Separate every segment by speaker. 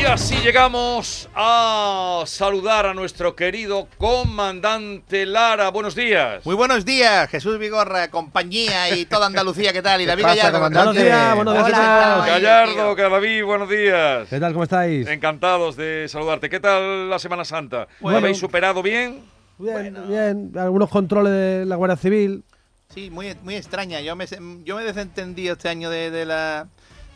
Speaker 1: Y así llegamos a saludar a nuestro querido comandante Lara. Buenos días.
Speaker 2: Muy buenos días, Jesús Vigorra, compañía y toda Andalucía, ¿qué tal? Y David Gallardo.
Speaker 3: comandante?
Speaker 4: Buenos días, buenos días,
Speaker 2: Hola.
Speaker 1: Gallardo. David, buenos días.
Speaker 4: ¿Qué tal? ¿Cómo estáis?
Speaker 1: Encantados de saludarte. ¿Qué tal la Semana Santa? ¿Lo
Speaker 4: Bueno.
Speaker 1: habéis superado bien?
Speaker 4: Bien, bien. Algunos controles de la Guardia Civil.
Speaker 2: Sí, muy, muy extraña. Yo me, yo me he desentendido este año de, de la,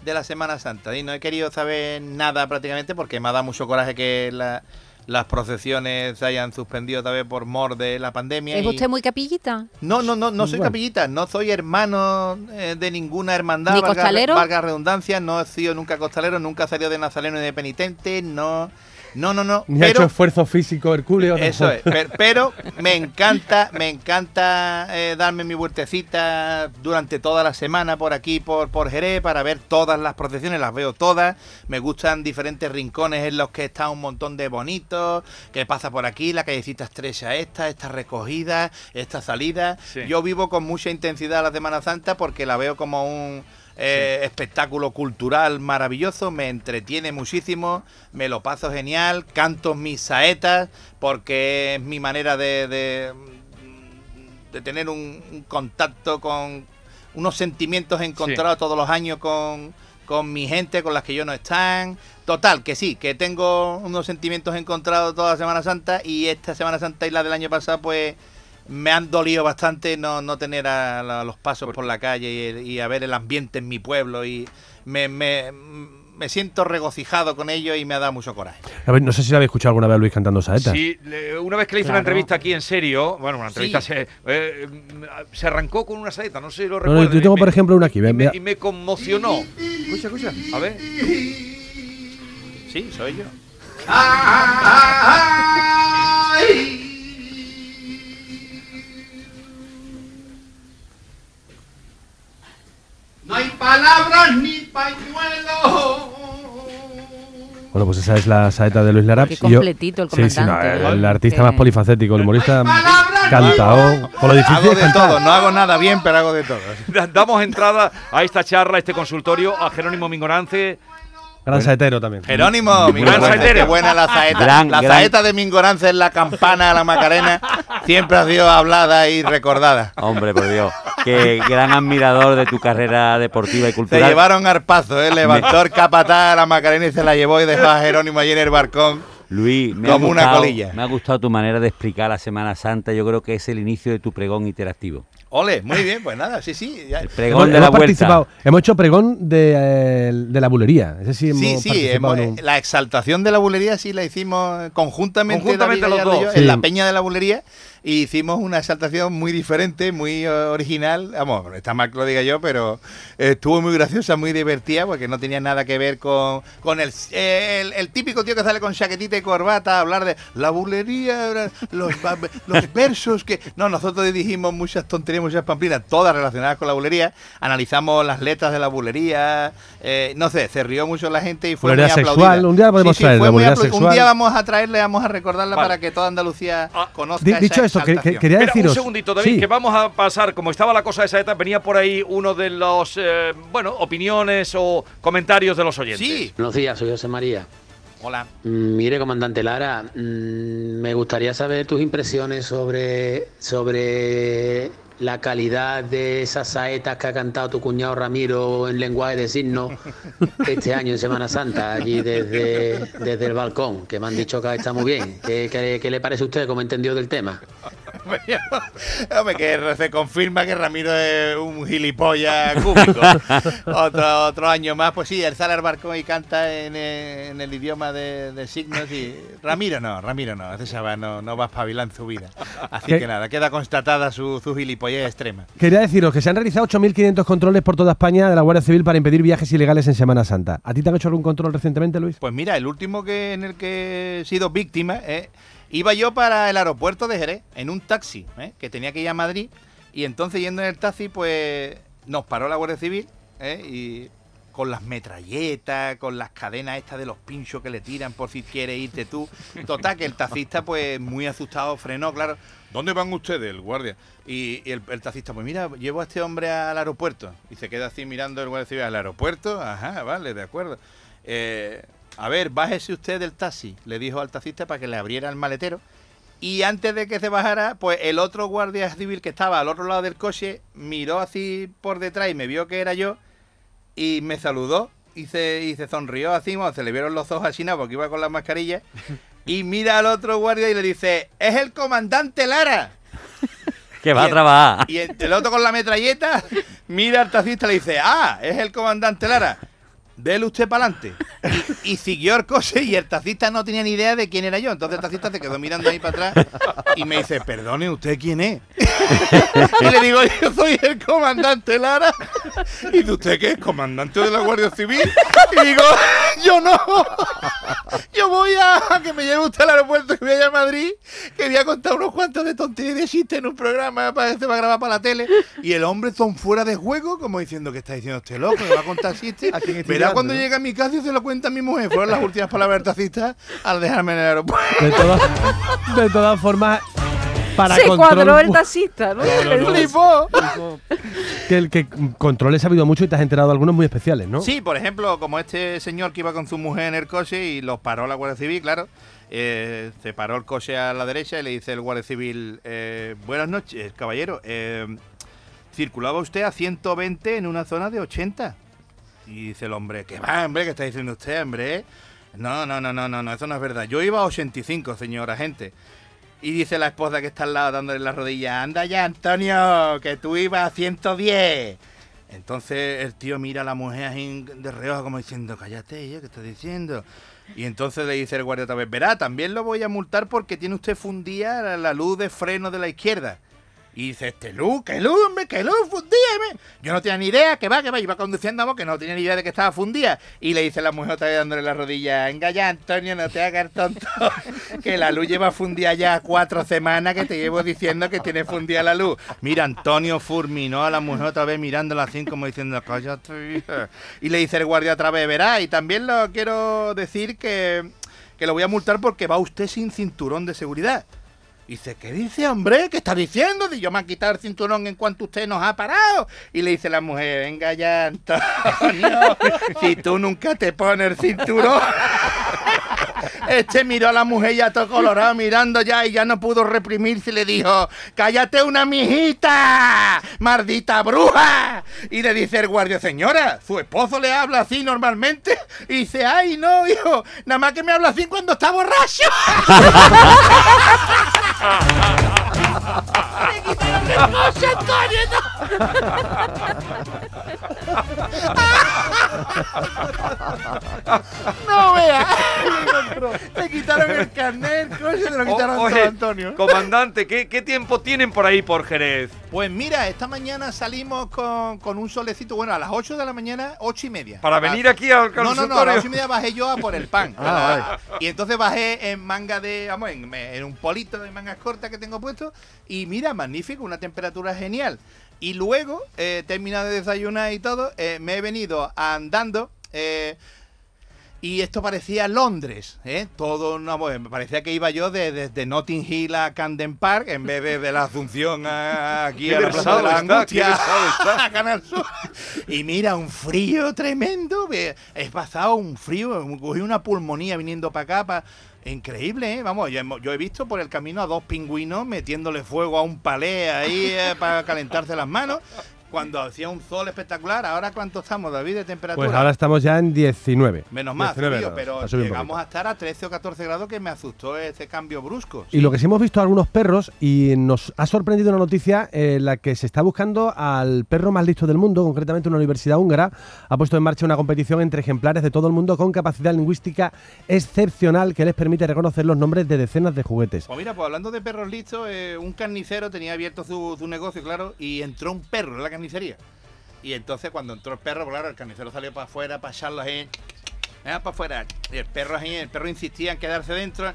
Speaker 2: de la Semana Santa y no he querido saber nada prácticamente porque me ha dado mucho coraje que la- las procesiones se hayan suspendido otra vez por mor de la pandemia.
Speaker 5: ¿Es
Speaker 2: y-
Speaker 5: usted muy capillita?
Speaker 2: No, no, no, no soy
Speaker 4: Bueno.
Speaker 2: capillita, no soy hermano eh, de ninguna hermandad.
Speaker 5: ¿Ni
Speaker 2: valga-
Speaker 5: costalero?
Speaker 2: Valga redundancia, no he sido nunca costalero, nunca he salido de nazareno ni de penitente, no, no, no, no.
Speaker 4: Ni ha hecho esfuerzo físico hercúleo.
Speaker 2: Eso
Speaker 4: tampoco.
Speaker 2: es, per- pero, me encanta, me encanta eh, darme mi vueltecita durante toda la semana por aquí, por, por Jerez, para ver todas las procesiones, las veo todas. Me gustan diferentes rincones en los que está un montón de bonitos, que pasa por aquí, la callecita estrecha esta, esta recogida, esta salida.
Speaker 1: Sí.
Speaker 2: Yo vivo con mucha intensidad la Semana Santa porque la veo como un eh, espectáculo cultural maravilloso, me entretiene muchísimo, me lo paso genial, canto mis saetas porque es mi manera de, de, de tener un, un contacto con unos sentimientos encontrados todos los años con, con mi gente, con las que yo no están. Total, que sí, que tengo unos sentimientos encontrados toda la Semana Santa y esta Semana Santa y la del año pasado pues me han dolido bastante no, no tener a, la- los pasos por la calle y, y a ver el ambiente en mi pueblo y me, me, me siento regocijado con ello y me ha dado mucho coraje.
Speaker 4: A ver, no sé si lo habéis escuchado alguna vez a Luis cantando saetas.
Speaker 1: Sí, una vez que le hice una
Speaker 5: Claro.
Speaker 1: entrevista aquí en serio, bueno, una entrevista
Speaker 2: Sí.
Speaker 1: se, eh, se arrancó con una saeta, no sé si lo
Speaker 4: No, no, yo tengo,
Speaker 1: y
Speaker 4: por
Speaker 1: me-
Speaker 4: ejemplo, una aquí.
Speaker 1: Y
Speaker 4: Ven,
Speaker 1: me,
Speaker 4: mira.
Speaker 1: y me conmocionó. Escucha, escucha. A ver.
Speaker 2: Sí, soy yo.
Speaker 6: hay palabras ni pañuelos.
Speaker 4: Bueno, pues esa es la saeta de Luis Lara.
Speaker 5: Qué completito el
Speaker 4: Sí, sí, no,
Speaker 5: comandante,
Speaker 4: el
Speaker 5: ¿eh?
Speaker 4: artista
Speaker 5: Que-
Speaker 4: más polifacético, el humorista
Speaker 6: palabras,
Speaker 4: cantao. Por lo difícil
Speaker 2: Hago
Speaker 4: es
Speaker 2: de
Speaker 4: cantar.
Speaker 2: todo, no hago nada bien, pero hago de todo.
Speaker 1: Da- Damos entrada a esta charla, a este consultorio, a Jerónimo Mingorance.
Speaker 4: Gran saetero también.
Speaker 2: Jerónimo, mi
Speaker 1: Gran
Speaker 2: buena,
Speaker 1: saetero.
Speaker 2: qué buena la saeta.
Speaker 3: Gran,
Speaker 2: la
Speaker 3: gran.
Speaker 2: saeta de Mingorance en la campana a la Macarena siempre ha sido hablada y recordada.
Speaker 3: Hombre, por Dios. Qué gran admirador de tu carrera deportiva y
Speaker 2: Se
Speaker 3: cultural.
Speaker 2: llevaron arpazo, ¿eh? levantó el capataz a la Macarena y se la llevó y dejó a Jerónimo allí en el barcón.
Speaker 3: Luis, me
Speaker 2: Como
Speaker 3: ha
Speaker 2: una colilla.
Speaker 3: Me ha gustado tu manera de explicar la Semana Santa. Yo creo que es el inicio de tu pregón interactivo.
Speaker 2: Ole, muy bien, pues nada, sí, sí. ya.
Speaker 3: El
Speaker 4: Hemos,
Speaker 3: pregón de
Speaker 4: hemos
Speaker 3: la vuelta.
Speaker 4: participado, hemos hecho pregón de, eh, de la bulería. Ese sí, hemos
Speaker 2: Sí, sí, hemos-
Speaker 4: un-
Speaker 2: la exaltación de la bulería sí la hicimos conjuntamente,
Speaker 1: Conjuntamente los
Speaker 2: yo,
Speaker 1: dos.
Speaker 4: Sí.
Speaker 2: en la peña de la bulería y hicimos una exaltación muy diferente, muy eh, original. Vamos, está mal que lo diga yo, pero estuvo muy graciosa, muy divertida porque no tenía nada que ver con, con el, el, el típico tío que sale con chaquetita y corbata a hablar de la bulería, los, los versos que... No, nosotros dijimos muchas tonterías, muchas pamplinas, todas relacionadas con la bulería. Analizamos las letras de la bulería, eh, no sé, se rió mucho la gente y fue
Speaker 4: Bulería
Speaker 2: muy
Speaker 4: sexual,
Speaker 2: aplaudida.
Speaker 4: un día podemos traer
Speaker 2: fue
Speaker 4: la
Speaker 2: muy
Speaker 4: bulería
Speaker 2: apla- Un día vamos a traerle, vamos a recordarla
Speaker 1: Vale.
Speaker 2: para que toda Andalucía
Speaker 1: Ah,
Speaker 2: conozca esa
Speaker 4: dicho esto, que- que- quería
Speaker 1: Espera, un
Speaker 4: deciros.
Speaker 1: segundito, David,
Speaker 4: sí.
Speaker 1: que vamos a pasar, como estaba la cosa de esa ETA, venía por ahí uno de los, eh, bueno, opiniones o comentarios de los oyentes.
Speaker 2: Sí,
Speaker 7: Buenos días, soy José María.
Speaker 2: Hola.
Speaker 7: Mire, comandante Lara, mm, me gustaría saber tus impresiones sobre, sobre la calidad de esas saetas que ha cantado tu cuñado Ramiro en lenguaje de signos este año en Semana Santa, allí desde, desde el balcón, que me han dicho que está muy bien. ¿Qué, qué- qué le parece a usted como entendió del tema?
Speaker 2: Hombre, que se confirma que Ramiro es un gilipollas cúbico. otro, otro año más, pues sí, él sale al barco y canta en, en el idioma de, de signos y... Ramiro no, Ramiro no, ese chaval no, no va a espabilar en su vida. Así
Speaker 4: ¿Qué?
Speaker 2: que nada, queda constatada su, su gilipollez extrema.
Speaker 4: Quería deciros que se han realizado 8.500 controles por toda España de la Guardia Civil para impedir viajes ilegales en Semana Santa. ¿A ti te han hecho algún control recientemente, Luis?
Speaker 2: Pues mira, el último que en el que he sido víctima, eh, iba yo para el aeropuerto de Jerez en un taxi, eh, que tenía que ir a Madrid, y entonces yendo en el taxi, pues nos paró la Guardia Civil, eh, y con las metralletas, con las cadenas estas de los pinchos que le tiran por si quieres irte tú. Total, que el taxista, pues muy asustado, frenó, claro. ¿Dónde van ustedes, el guardia? Y, y el, el taxista, pues mira, llevo a este hombre al aeropuerto. Y se queda así mirando el guardia civil al aeropuerto. Ajá, vale, de acuerdo. Eh, a ver, bájese usted del taxi, le dijo al taxista para que le abriera el maletero. Y antes de que se bajara, pues el otro guardia civil que estaba al otro lado del coche miró así por detrás y me vio que era yo y me saludó y se, y se sonrió así, bueno, se le vieron los ojos así, porque iba con la mascarilla. Y mira al otro guardia y le dice, es el comandante Lara.
Speaker 3: Que va a trabajar.
Speaker 2: Y el, el otro con la metralleta mira al taxista y le dice, ah, es el comandante Lara. Dele usted para adelante. Y, siguió el coche y el taxista no tenía ni idea de quién era yo. Entonces el taxista se quedó mirando ahí para atrás y me dice, perdone, ¿usted quién es? y le digo, yo soy el comandante Lara. ¿Y de usted qué es? ¿Comandante de la Guardia Civil? Y digo, yo no. Yo voy a que me lleve usted al aeropuerto que voy a Madrid, que voy a contar unos cuantos de tonterías de chistes en un programa para que se va a grabar para la tele. Y el hombre son fuera de juego, como diciendo que está diciendo este loco, me va a contar chistes.
Speaker 4: ¿A quién dando,
Speaker 2: cuando
Speaker 4: no?
Speaker 2: llegue a mi casa y se lo cuenta a mi mujer. Fueron las últimas palabras del taxista al dejarme en el aeropuerto.
Speaker 4: De todas, de todas formas, para
Speaker 5: Se
Speaker 4: control-
Speaker 5: cuadró el taxista, ¿no?
Speaker 2: Flipó.
Speaker 4: que, el que controles ha habido mucho y te has enterado de algunos muy especiales, ¿no?
Speaker 2: Sí, por ejemplo, como este señor que iba con su mujer en el coche y los paró la Guardia Civil, claro. eh, se paró el coche a la derecha y le dice el Guardia Civil, eh, buenas noches, caballero. eh, circulaba usted a 120 en una zona de 80. Y dice el hombre, ¿qué va, hombre? ¿Qué está diciendo usted, hombre? No, no, no, no, no, no, eso no es verdad. Yo iba a 85, señor agente. Y dice la esposa que está al lado dándole la rodilla, anda ya, Antonio, que tú ibas a 110. Entonces el tío mira a la mujer de reojo como diciendo, cállate, ¿qué estás diciendo? Y entonces le dice el guardia otra vez, verá, también lo voy a multar porque tiene usted fundida la luz de freno de la izquierda. Y dice, este luz, qué luz, hombre, qué luz, fundíame. Yo no tenía ni idea, que va, que va, iba conduciendo, vamos, que no tenía ni idea de que estaba fundida. Y le dice la mujer otra vez dándole la rodilla, venga ya, Antonio, no te hagas tonto, que la luz lleva fundida ya cuatro semanas que te llevo diciendo que tiene fundida la luz. Mira, Antonio fulminó a la mujer otra vez mirándola así como diciendo, cállate, hija". Y le dice el guardia otra vez, verá, y también lo quiero decir que, que lo voy a multar porque va usted sin cinturón de seguridad. Y dice, ¿qué dice, hombre? ¿Qué está diciendo? Y yo me han quitado el cinturón en cuanto usted nos ha parado. Y le dice la mujer, venga ya, Antonio, si tú nunca te pones el cinturón. Este miró a la mujer ya todo colorado mirando ya y ya no pudo reprimirse y le dijo, cállate una mijita, maldita bruja. Y le dice el guardia, señora, su esposo le habla así normalmente. Y dice, ay no, hijo, nada más que me habla así cuando está borracho. No. No vea. Me quitaron el carnet, se lo
Speaker 1: O-
Speaker 2: quitaron
Speaker 1: oye,
Speaker 2: todo, Antonio.
Speaker 1: comandante, ¿qué, qué tiempo tienen por ahí por Jerez?
Speaker 2: Pues mira, esta mañana salimos con, con un solecito, bueno, a las 8 de la mañana, 8 y media.
Speaker 1: Para venir aquí al
Speaker 2: No, no, no, a las 8 y media bajé yo a por el pan.
Speaker 4: Ah,
Speaker 2: Y entonces bajé en manga de, vamos, en, en un polito de mangas cortas que tengo puesto. Y mira, magnífico, una temperatura genial. Y luego, eh, terminado de desayunar y todo, eh, me he venido andando. eh, y esto parecía Londres, ¿eh? Todo, una, bueno, me parecía que iba yo de- desde Notting Hill a Camden Park en vez de, de la Asunción a- aquí a la Plaza de la Angustia,
Speaker 1: versado está.
Speaker 2: a Canal Sur. Y mira, un frío tremendo. He pasado un frío, cogí una pulmonía viniendo para acá. pa- Increíble, ¿eh? Vamos, yo he visto por el camino a dos pingüinos metiéndole fuego a un palé ahí eh, para calentarse las manos. Cuando hacía un sol espectacular, ¿ahora cuánto estamos, David, de temperatura?
Speaker 4: Pues ahora estamos ya en 19.
Speaker 2: Menos más
Speaker 4: 19
Speaker 2: frío,
Speaker 4: grados,
Speaker 2: pero llegamos a estar a 13 o 14 grados que me asustó ese cambio brusco.
Speaker 4: Y lo que sí hemos visto algunos perros y nos ha sorprendido una noticia en la que se está buscando al perro más listo del mundo, concretamente una universidad húngara ha puesto en marcha una competición entre ejemplares de todo el mundo con capacidad lingüística excepcional que les permite reconocer los nombres de decenas de juguetes.
Speaker 2: Pues mira, pues hablando de perros listos, eh, un carnicero tenía abierto su, su negocio, claro, y entró un perro en la carnicería. Y entonces cuando entró el perro, claro, el carnicero salió para afuera para echarlo ahí, para afuera. El perro el perro insistía en quedarse dentro.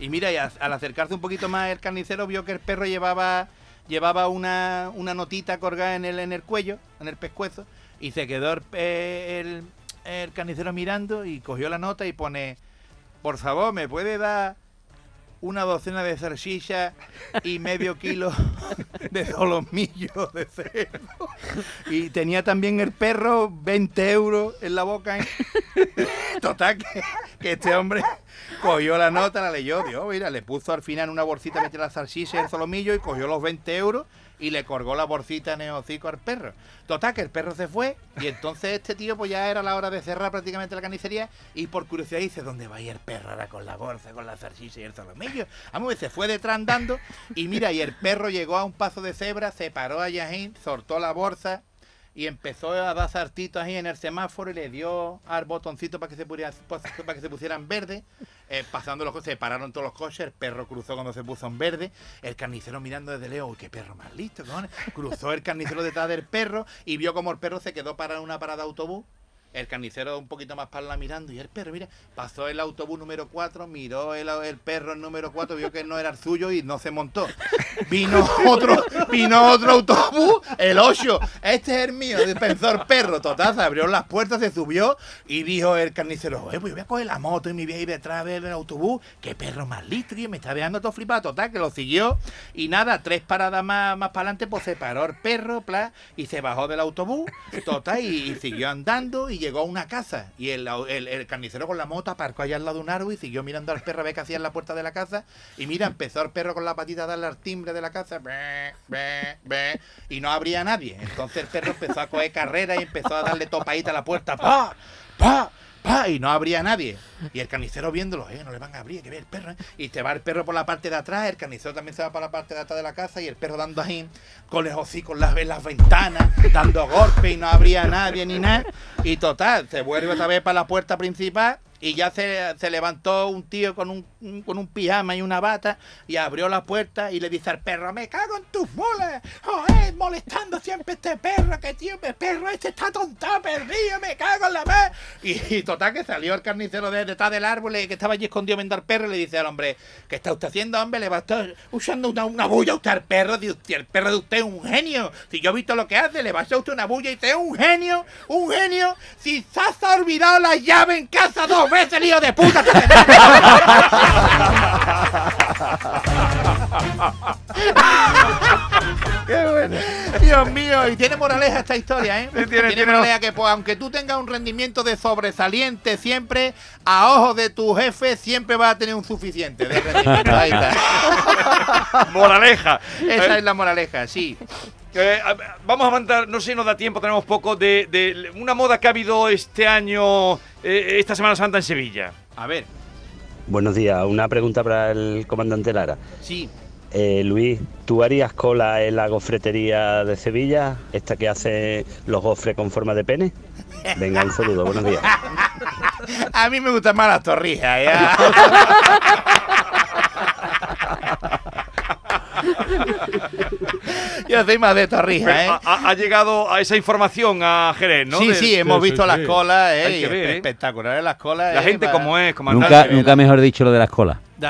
Speaker 2: Y mira, y al acercarse un poquito más el carnicero vio que el perro llevaba llevaba una, una notita colgada en el, en el cuello, en el pescuezo, Y se quedó el, eh, el- el carnicero mirando y cogió la nota y pone, por favor, ¿me puede dar una docena de salchichas y medio kilo de solomillo de cerdo? Y tenía también el perro 20 euros en la boca. ¿eh? Total, que, este hombre cogió la nota, la leyó, Dios, mira, le puso al final una bolsita, metió la salchicha y el solomillo y cogió los 20 euros y le colgó la bolsita en el hocico al perro. Total, que el perro se fue y entonces este tío pues ya era la hora de cerrar prácticamente la carnicería y por curiosidad dice, ¿dónde va a ir el perro ahora con la bolsa, con la salchicha y el solomillo? Vamos, se fue detrás andando y mira, y el perro llegó a un paso de cebra, se paró allá ahí, soltó la bolsa y empezó a dar saltitos ahí en el semáforo y le dio al botoncito para que se pusiera, para que se pusieran verde. Eh, pasando los coches, se pararon todos los coches, el perro cruzó cuando se puso en verde, el carnicero mirando desde lejos, qué perro más listo, cojones. Cruzó el carnicero detrás del perro y vio como el perro se quedó parado en una parada de autobús. El carnicero un poquito más para allá mirando y el perro, mira, pasó el autobús número 4, miró el, el perro número 4, vio que no era el suyo y no se montó. Vino otro, vino otro autobús, el 8, este es el mío, pensó el perro, total, se abrió las puertas, se subió y dijo el carnicero, pues yo voy a coger la moto y me voy a ir detrás del autobús, qué perro más listo, tío, me está dejando todo flipado, total, que lo siguió y nada, tres paradas más, más para adelante, pues se paró el perro, pla, y se bajó del autobús, total, y, y siguió andando y llegó a una casa y el, el- carnicero con la moto aparcó allá al lado de un árbol y siguió mirando al perro a ver qué hacía en la puerta de la casa y mira, empezó el perro con la patita a darle al timbre de la casa y no abría nadie. Entonces el perro empezó a coger carrera y empezó a darle topadita a la puerta, pa, pa, pa, y no abría nadie. Y el carnicero viéndolo, eh, no le van a abrir, que ve el perro, eh. Y te va el perro por la parte de atrás, el carnicero también se va para la parte de atrás de la casa y el perro dando ahí con los hocicos en las, las ventanas, dando golpes y no abría nadie ni nada. Y total, se vuelve otra vez para la puerta principal y ya se, se levantó un tío con un, con un pijama y una bata y abrió la puerta y le dice al perro, me cago en tus bolas, joder, molestando siempre este perro, que tío, el perro este está tontado, perdido, me cago en la vez. Y, total que salió el carnicero de detrás del árbol y que estaba allí escondido viendo al perro y le dice al hombre, ¿qué está usted haciendo, hombre? Le va a estar usando una, una bulla a usted al perro, Dice, "Hostia, el perro de usted es un genio. Si yo he visto lo que hace, le va a usted una bulla y dice, es un genio, un genio. Si se ha olvidado la llave en casa dos veces, el hijo de puta.
Speaker 1: Qué bueno.
Speaker 2: Dios mío, y tiene moraleja esta historia, ¿eh?
Speaker 1: tiene-
Speaker 2: tiene,
Speaker 1: tiene-
Speaker 2: moraleja que, pues, aunque tú tengas un rendimiento de sobresaliente siempre, a ojos de tu jefe siempre vas a tener un suficiente de rendimiento. Ahí está.
Speaker 1: Moraleja.
Speaker 2: Esa
Speaker 1: Eh,
Speaker 2: es la moraleja, sí.
Speaker 1: Eh, vamos a mandar, no sé si nos da tiempo, tenemos poco, de, de una moda que ha habido este año, eh, esta Semana Santa en Sevilla.
Speaker 2: A ver,
Speaker 5: Buenos días, una pregunta para el comandante Lara.
Speaker 2: sí.
Speaker 5: Eh, Luis, ¿tú harías cola en la gofretería de Sevilla, esta que hace los gofres con forma de pene? Venga, un saludo, buenos días.
Speaker 2: A mí me gustan más las torrijas, ¿ya? Soy más de torrijas, ¿eh?
Speaker 1: Ha, llegado a esa información a Jerez, ¿no?
Speaker 2: sí,
Speaker 1: De-
Speaker 2: sí, hemos
Speaker 4: sí,
Speaker 2: visto
Speaker 4: sí,
Speaker 2: las
Speaker 4: sí.
Speaker 2: colas, ¿eh?
Speaker 1: Hay
Speaker 2: y
Speaker 1: que ver, ¿eh?
Speaker 2: espectaculares las colas.
Speaker 1: La
Speaker 2: ¿eh?
Speaker 1: gente
Speaker 2: Para-
Speaker 1: como es, comandante.
Speaker 3: Nunca, nunca mejor dicho lo de las colas.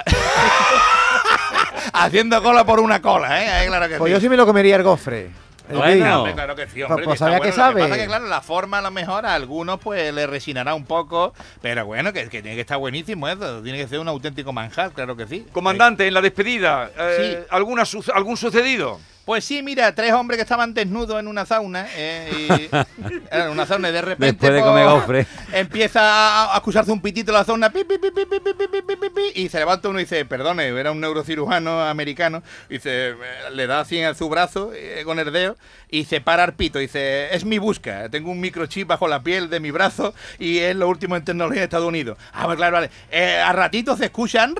Speaker 2: Haciendo cola por una cola, ¿eh? Ahí, claro que
Speaker 8: Pues
Speaker 2: sí.
Speaker 8: yo sí me lo comería el gofre.
Speaker 3: Bueno.
Speaker 2: Hombre, claro que sí, hombre.
Speaker 8: Pues
Speaker 2: que está
Speaker 8: sabía
Speaker 2: bueno.
Speaker 8: que
Speaker 2: Lo que
Speaker 8: sabe.
Speaker 2: pasa que, claro, la forma a lo mejor a algunos pues le resinará un poco, pero bueno, que, que tiene que estar buenísimo eso. Tiene que ser un auténtico manjar, claro que sí.
Speaker 1: Comandante, en la despedida, eh,
Speaker 2: Sí.
Speaker 1: ¿alguna su- ¿algún sucedido?
Speaker 2: Pues sí, mira, tres hombres que estaban desnudos en una sauna, eh, y, en una sauna de repente
Speaker 3: Después de comer
Speaker 2: empieza a acusarse un pitito la zona pi, y se levanta uno y dice, perdone, era un neurocirujano americano, y se le da así en su brazo eh, con el dedo y se para al pito, dice, es mi busca, tengo un microchip bajo la piel de mi brazo y es lo último en tecnología de Estados Unidos. Ah, pues claro, vale. A ratitos se escuchan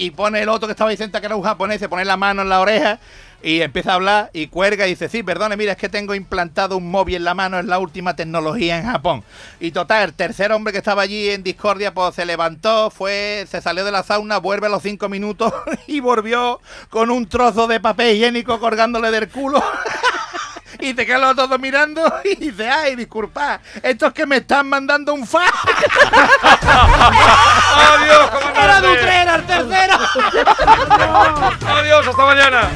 Speaker 2: y pone el otro que estaba sentado, que era un japonés, se pone la mano en la oreja y empieza a hablar y cuelga y dice, sí, perdone, mira, es que tengo implantado un móvil en la mano, es la última tecnología en Japón. Y total, el tercer hombre que estaba allí en discordia, pues se levantó, fue, se salió de la sauna, vuelve a los cinco minutos y volvió con un trozo de papel higiénico colgándole del culo. Y te quedan los otros dos mirando y dice, ay, disculpa, estos que me están mandando un fa.
Speaker 1: Adiós, comandante.
Speaker 2: Era de Utrera, el tercero.
Speaker 1: Adiós, hasta mañana.